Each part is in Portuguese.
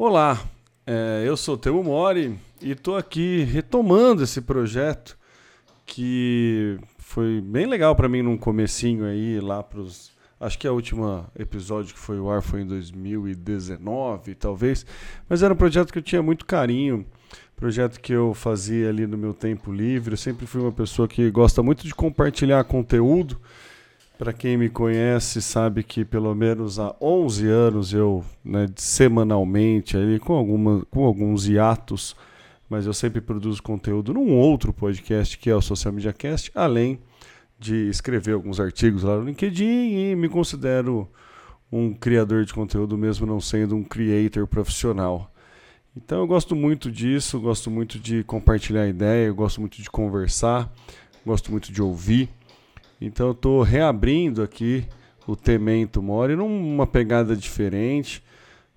Olá, é, eu sou Temo Mori e estou aqui retomando esse projeto que foi bem legal para mim num comecinho aí lá pros acho que a última episódio que foi o ar foi em 2019 talvez mas era um projeto que eu tinha muito carinho projeto que eu fazia ali no meu tempo livre eu sempre fui uma pessoa que gosta muito de compartilhar conteúdo para quem me conhece, sabe que pelo menos há 11 anos eu, né, semanalmente, ali, com, alguma, com alguns hiatos, mas eu sempre produzo conteúdo num outro podcast que é o Social Media Cast, além de escrever alguns artigos lá no LinkedIn e me considero um criador de conteúdo mesmo não sendo um creator profissional. Então eu gosto muito disso, gosto muito de compartilhar ideia, gosto muito de conversar, gosto muito de ouvir. Então eu estou reabrindo aqui o Temento Mori numa pegada diferente,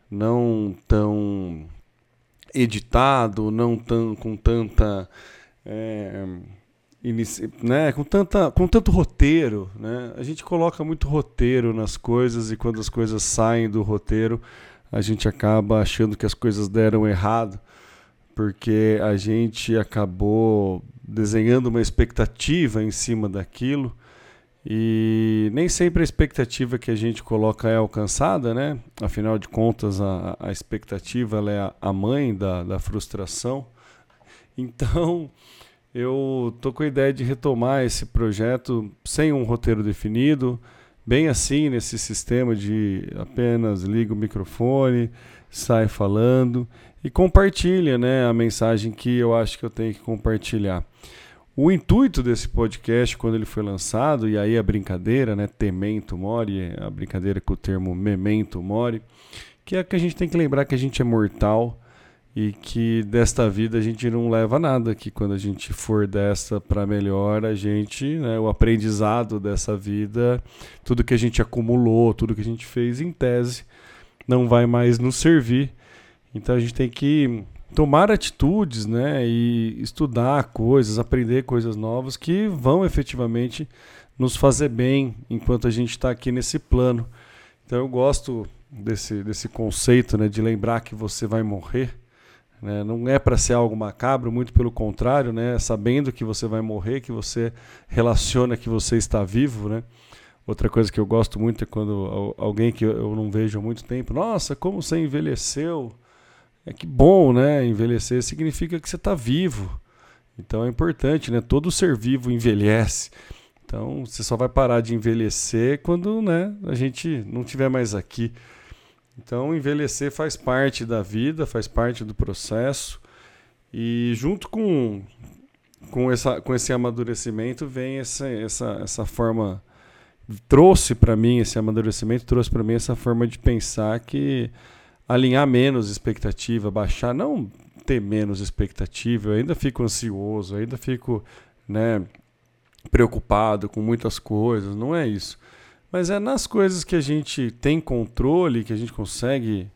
não tão editado, não tão com tanta é, inici, né, com tanta com tanto roteiro, né? A gente coloca muito roteiro nas coisas e quando as coisas saem do roteiro, a gente acaba achando que as coisas deram errado, porque a gente acabou desenhando uma expectativa em cima daquilo e nem sempre a expectativa que a gente coloca é alcançada, né? Afinal de contas, a, a expectativa ela é a mãe da, da frustração. Então, eu tô com a ideia de retomar esse projeto sem um roteiro definido, bem assim, nesse sistema de apenas liga o microfone, sai falando e compartilha né, a mensagem que eu acho que eu tenho que compartilhar. O intuito desse podcast, quando ele foi lançado, e aí a brincadeira, né, temento mori, a brincadeira com o termo memento mori, que é que a gente tem que lembrar que a gente é mortal e que desta vida a gente não leva nada, que quando a gente for dessa para melhor, a gente, né, o aprendizado dessa vida, tudo que a gente acumulou, tudo que a gente fez em tese, não vai mais nos servir. Então a gente tem que tomar atitudes, né, e estudar coisas, aprender coisas novas que vão efetivamente nos fazer bem enquanto a gente está aqui nesse plano. Então eu gosto desse, desse conceito, né, de lembrar que você vai morrer. Né, não é para ser algo macabro, muito pelo contrário, né, sabendo que você vai morrer, que você relaciona que você está vivo, né. Outra coisa que eu gosto muito é quando alguém que eu não vejo há muito tempo, nossa, como você envelheceu, é que bom, né? Envelhecer significa que você está vivo. Então é importante, né? Todo ser vivo envelhece. Então você só vai parar de envelhecer quando, né, a gente não estiver mais aqui. Então envelhecer faz parte da vida, faz parte do processo. E junto com, com, essa, com esse amadurecimento vem essa, essa, essa forma. Trouxe para mim esse amadurecimento, trouxe para mim essa forma de pensar que alinhar menos expectativa, baixar, não ter menos expectativa, eu ainda fico ansioso, ainda fico, né, preocupado com muitas coisas, não é isso. Mas é nas coisas que a gente tem controle, que a gente consegue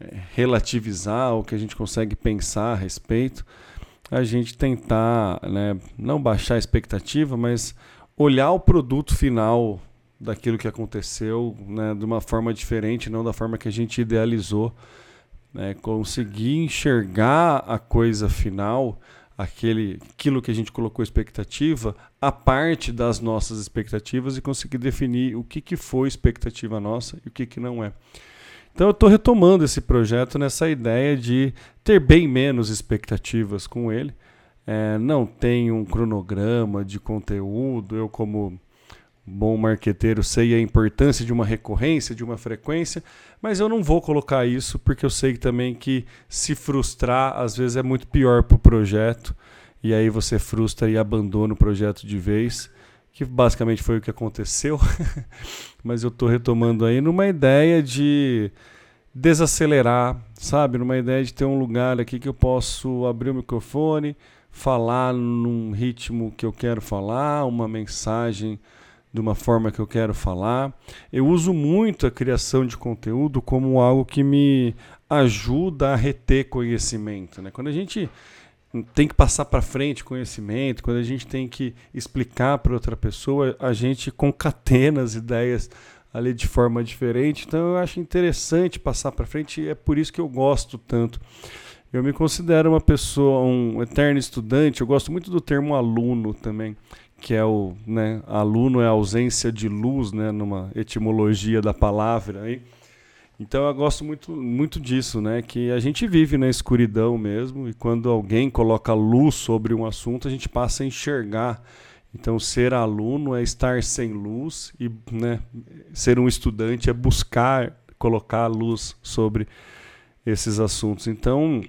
é, relativizar, ou que a gente consegue pensar a respeito, a gente tentar, né, não baixar a expectativa, mas olhar o produto final daquilo que aconteceu né, de uma forma diferente, não da forma que a gente idealizou. Né, conseguir enxergar a coisa final, aquele, aquilo que a gente colocou expectativa, a parte das nossas expectativas e conseguir definir o que, que foi expectativa nossa e o que, que não é. Então eu estou retomando esse projeto nessa ideia de ter bem menos expectativas com ele. É, não tem um cronograma de conteúdo, eu como bom marqueteiro sei a importância de uma recorrência, de uma frequência, mas eu não vou colocar isso porque eu sei também que se frustrar às vezes é muito pior para o projeto e aí você frustra e abandona o projeto de vez, que basicamente foi o que aconteceu. mas eu estou retomando aí numa ideia de desacelerar, sabe? Numa ideia de ter um lugar aqui que eu posso abrir o microfone, falar num ritmo que eu quero falar, uma mensagem de uma forma que eu quero falar. Eu uso muito a criação de conteúdo como algo que me ajuda a reter conhecimento. Né? Quando a gente tem que passar para frente conhecimento, quando a gente tem que explicar para outra pessoa, a gente concatena as ideias ali de forma diferente. Então eu acho interessante passar para frente e é por isso que eu gosto tanto. Eu me considero uma pessoa, um eterno estudante. Eu gosto muito do termo aluno também, que é o, né, aluno é a ausência de luz, né, numa etimologia da palavra aí. Então eu gosto muito, muito disso, né? Que a gente vive na escuridão mesmo, e quando alguém coloca luz sobre um assunto, a gente passa a enxergar então, ser aluno é estar sem luz e né, ser um estudante é buscar colocar luz sobre esses assuntos. Então,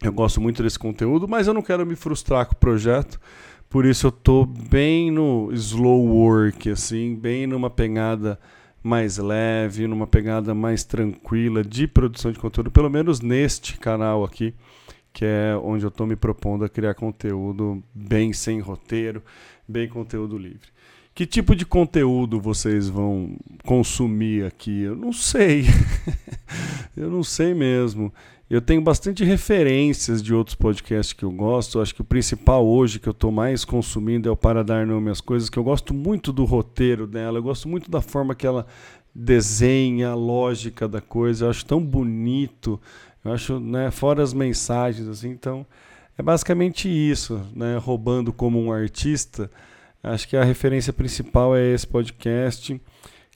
eu gosto muito desse conteúdo, mas eu não quero me frustrar com o projeto. Por isso eu estou bem no slow work, assim, bem numa pegada mais leve, numa pegada mais tranquila de produção de conteúdo, pelo menos neste canal aqui, que é onde eu estou me propondo a criar conteúdo bem sem roteiro, bem conteúdo livre. Que tipo de conteúdo vocês vão consumir aqui? Eu não sei. eu não sei mesmo. Eu tenho bastante referências de outros podcasts que eu gosto. Eu acho que o principal hoje que eu estou mais consumindo é o Para Dar Nome às Coisas, que eu gosto muito do roteiro dela, eu gosto muito da forma que ela desenha, a lógica da coisa. Eu acho tão bonito. Eu acho, né, fora as mensagens, assim, então é basicamente isso, né? Roubando como um artista. Acho que a referência principal é esse podcast,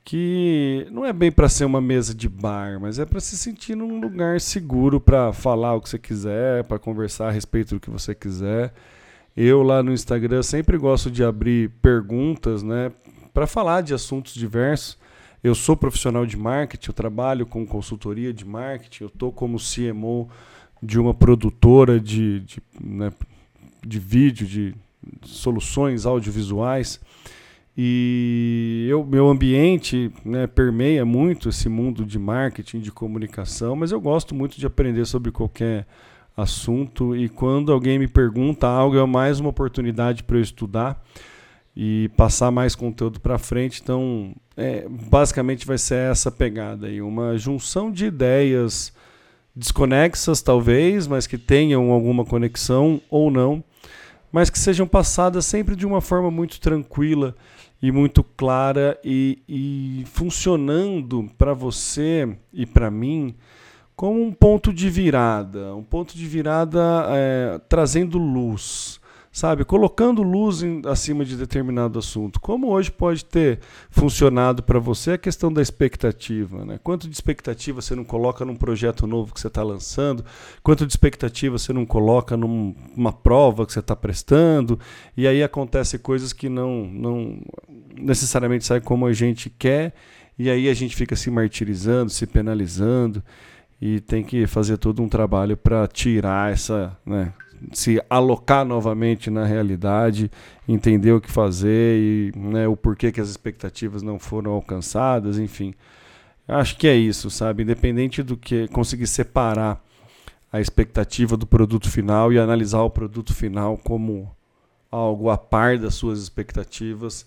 que não é bem para ser uma mesa de bar, mas é para se sentir num lugar seguro para falar o que você quiser, para conversar a respeito do que você quiser. Eu lá no Instagram sempre gosto de abrir perguntas, né, para falar de assuntos diversos. Eu sou profissional de marketing, eu trabalho com consultoria de marketing, eu estou como CMO de uma produtora de, de, né, de vídeo, de soluções audiovisuais. E eu, meu ambiente né, permeia muito esse mundo de marketing, de comunicação, mas eu gosto muito de aprender sobre qualquer assunto. E quando alguém me pergunta algo, é mais uma oportunidade para eu estudar e passar mais conteúdo para frente. Então, é, basicamente vai ser essa pegada aí, uma junção de ideias desconexas talvez, mas que tenham alguma conexão ou não, mas que sejam passadas sempre de uma forma muito tranquila e muito clara e, e funcionando para você e para mim como um ponto de virada, um ponto de virada é, trazendo luz, sabe? Colocando luz em, acima de determinado assunto. Como hoje pode ter funcionado para você a questão da expectativa, né? Quanto de expectativa você não coloca num projeto novo que você está lançando? Quanto de expectativa você não coloca num, numa prova que você está prestando? E aí acontece coisas que não, não necessariamente saem como a gente quer, e aí a gente fica se martirizando, se penalizando e tem que fazer todo um trabalho para tirar essa, né, se alocar novamente na realidade, entender o que fazer e né, o porquê que as expectativas não foram alcançadas, enfim. Acho que é isso, sabe? Independente do que conseguir separar a expectativa do produto final e analisar o produto final como algo a par das suas expectativas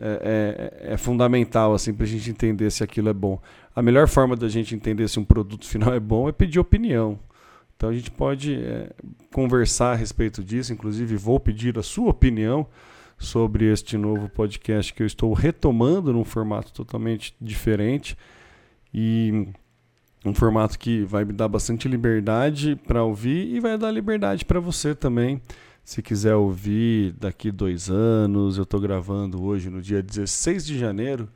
é, é, é fundamental assim para a gente entender se aquilo é bom. A melhor forma da gente entender se um produto final é bom é pedir opinião. Então a gente pode é, conversar a respeito disso, inclusive vou pedir a sua opinião sobre este novo podcast que eu estou retomando num formato totalmente diferente e um formato que vai me dar bastante liberdade para ouvir e vai dar liberdade para você também. Se quiser ouvir daqui dois anos, eu estou gravando hoje no dia 16 de janeiro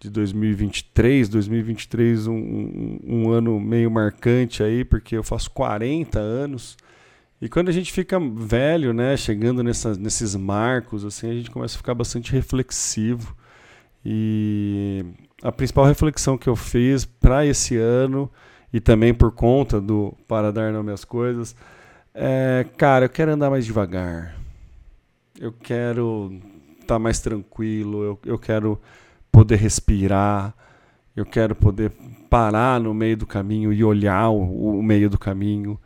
de 2023. 2023 um, um, um, ano meio marcante aí, porque eu faço 40 anos. E quando a gente fica velho, né, chegando nesses marcos, assim, a gente começa a ficar bastante reflexivo. E a principal reflexão que eu fiz para esse ano e também por conta do para dar nome às coisas, é, cara, eu quero andar mais devagar. Eu quero estar tá mais tranquilo, eu, eu quero poder respirar, eu quero poder parar no meio do caminho e olhar o, o meio do caminho.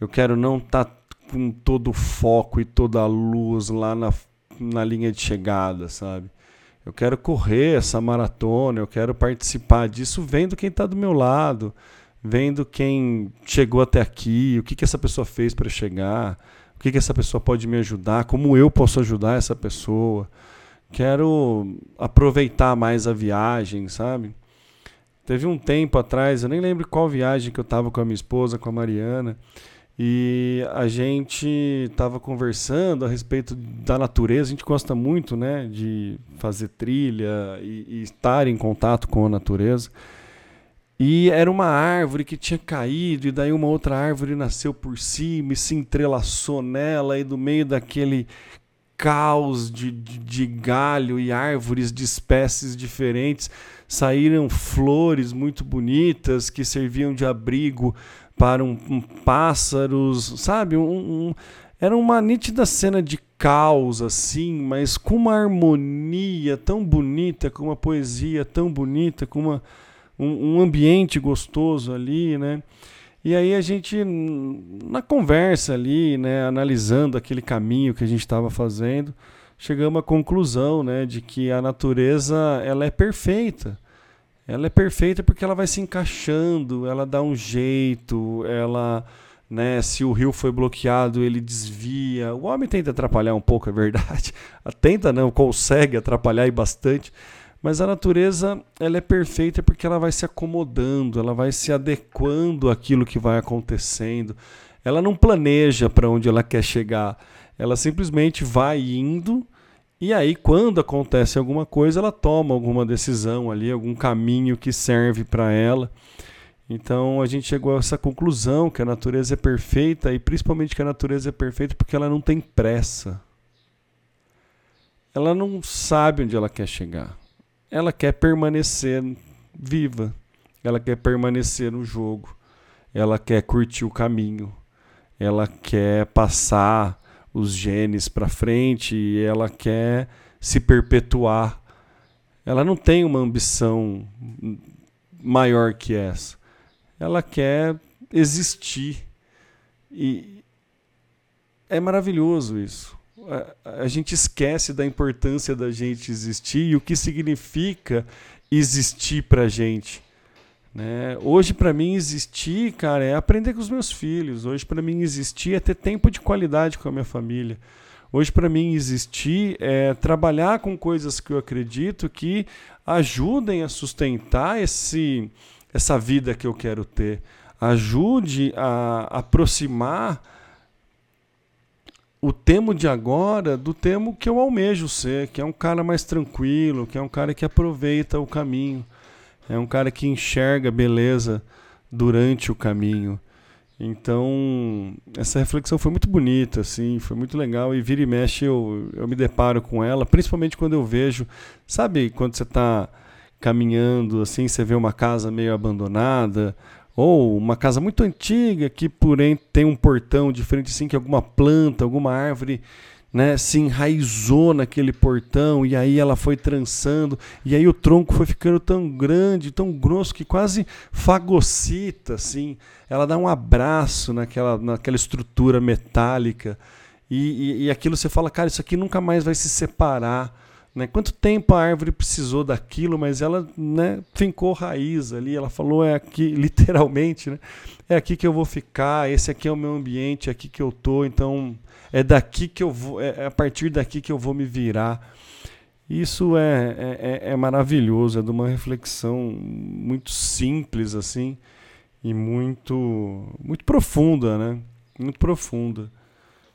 Eu quero não estar tá com todo o foco e toda a luz lá na, na linha de chegada, sabe? Eu quero correr essa maratona, eu quero participar disso vendo quem está do meu lado, vendo quem chegou até aqui, o que, que essa pessoa fez para chegar, o que, que essa pessoa pode me ajudar, como eu posso ajudar essa pessoa. Quero aproveitar mais a viagem, sabe? Teve um tempo atrás, eu nem lembro qual viagem que eu estava com a minha esposa, com a Mariana, e a gente estava conversando a respeito da natureza. A gente gosta muito, né, de fazer trilha e, e estar em contato com a natureza. E era uma árvore que tinha caído, e daí uma outra árvore nasceu por cima e se entrelaçou nela, e do meio daquele caos de, de, de, galho e árvores de espécies diferentes saíram flores muito bonitas que serviam de abrigo para um, um pássaros, sabe? Um, um, era uma nítida cena de caos, assim, mas com uma harmonia tão bonita, com uma poesia tão bonita, com uma um, ambiente gostoso ali, né? E aí a gente, na conversa ali, né, analisando aquele caminho que a gente estava fazendo, chegamos à conclusão, né, de que a natureza ela é perfeita. Ela é perfeita porque ela vai se encaixando, ela dá um jeito, ela, né, se o rio foi bloqueado, ele desvia. O homem tenta atrapalhar um pouco, é verdade. Tenta não, consegue atrapalhar e bastante. Mas a natureza ela é perfeita porque ela vai se acomodando, ela vai se adequando àquilo que vai acontecendo. Ela não planeja para onde ela quer chegar. Ela simplesmente vai indo e aí quando acontece alguma coisa, ela toma alguma decisão ali, algum caminho que serve para ela. Então a gente chegou a essa conclusão que a natureza é perfeita e principalmente que a natureza é perfeita porque ela não tem pressa. Ela não sabe onde ela quer chegar ela quer permanecer viva, ela quer permanecer no jogo, ela quer curtir o caminho, ela quer passar os genes para frente e ela quer se perpetuar. Ela não tem uma ambição maior que essa. Ela quer existir. E é maravilhoso isso a, gente esquece da importância da gente existir e o que significa existir pra gente. Né? Hoje, para mim, existir, cara, é aprender com os meus filhos. Hoje, para mim, existir é ter tempo de qualidade com a minha família. Hoje, para mim, existir é trabalhar com coisas que eu acredito que ajudem a sustentar esse, essa vida que eu quero ter. Ajude a aproximar o Temo de agora do Temo que eu almejo ser, que é um cara mais tranquilo, que é um cara que aproveita o caminho, é um cara que enxerga beleza durante o caminho. Então, essa reflexão foi muito bonita, assim, foi muito legal. E vira e mexe eu, eu me deparo com ela, principalmente quando eu vejo, sabe, quando você está caminhando, assim, você vê uma casa meio abandonada, ou uma casa muito antiga que, porém, tem um portão de frente assim, que alguma planta, alguma árvore né, se enraizou naquele portão e aí ela foi trançando e aí o tronco foi ficando tão grande, tão grosso que quase fagocita, assim. Ela dá um abraço naquela, naquela estrutura metálica e, e, e aquilo você fala, cara, isso aqui nunca mais vai se separar. Né? Quanto tempo a árvore precisou daquilo, mas ela né, fincou raiz ali. Ela falou: é aqui, literalmente, né? é aqui que eu vou ficar, esse aqui é o meu ambiente, é aqui que eu tô, então é daqui que eu vou, é, é a partir daqui que eu vou me virar. Isso é, é, é, é maravilhoso, é de uma reflexão muito simples assim e muito muito profunda, né? Muito profunda.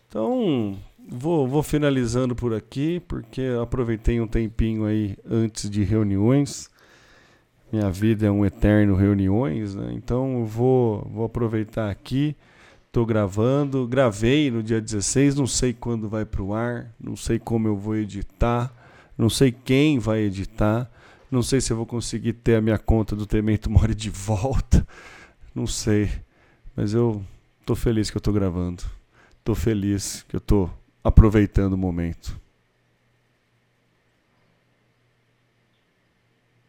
Então, Vou, vou finalizando por aqui, porque aproveitei um tempinho aí antes de reuniões. Minha vida é um eterno reuniões, né? então vou, vou aproveitar aqui. Estou gravando, gravei no dia 16, não sei quando vai para o ar, não sei como eu vou editar, não sei quem vai editar, não sei se eu vou conseguir ter a minha conta do Temento More de volta, não sei, mas eu estou feliz que eu estou gravando, estou feliz que eu estou aproveitando o momento.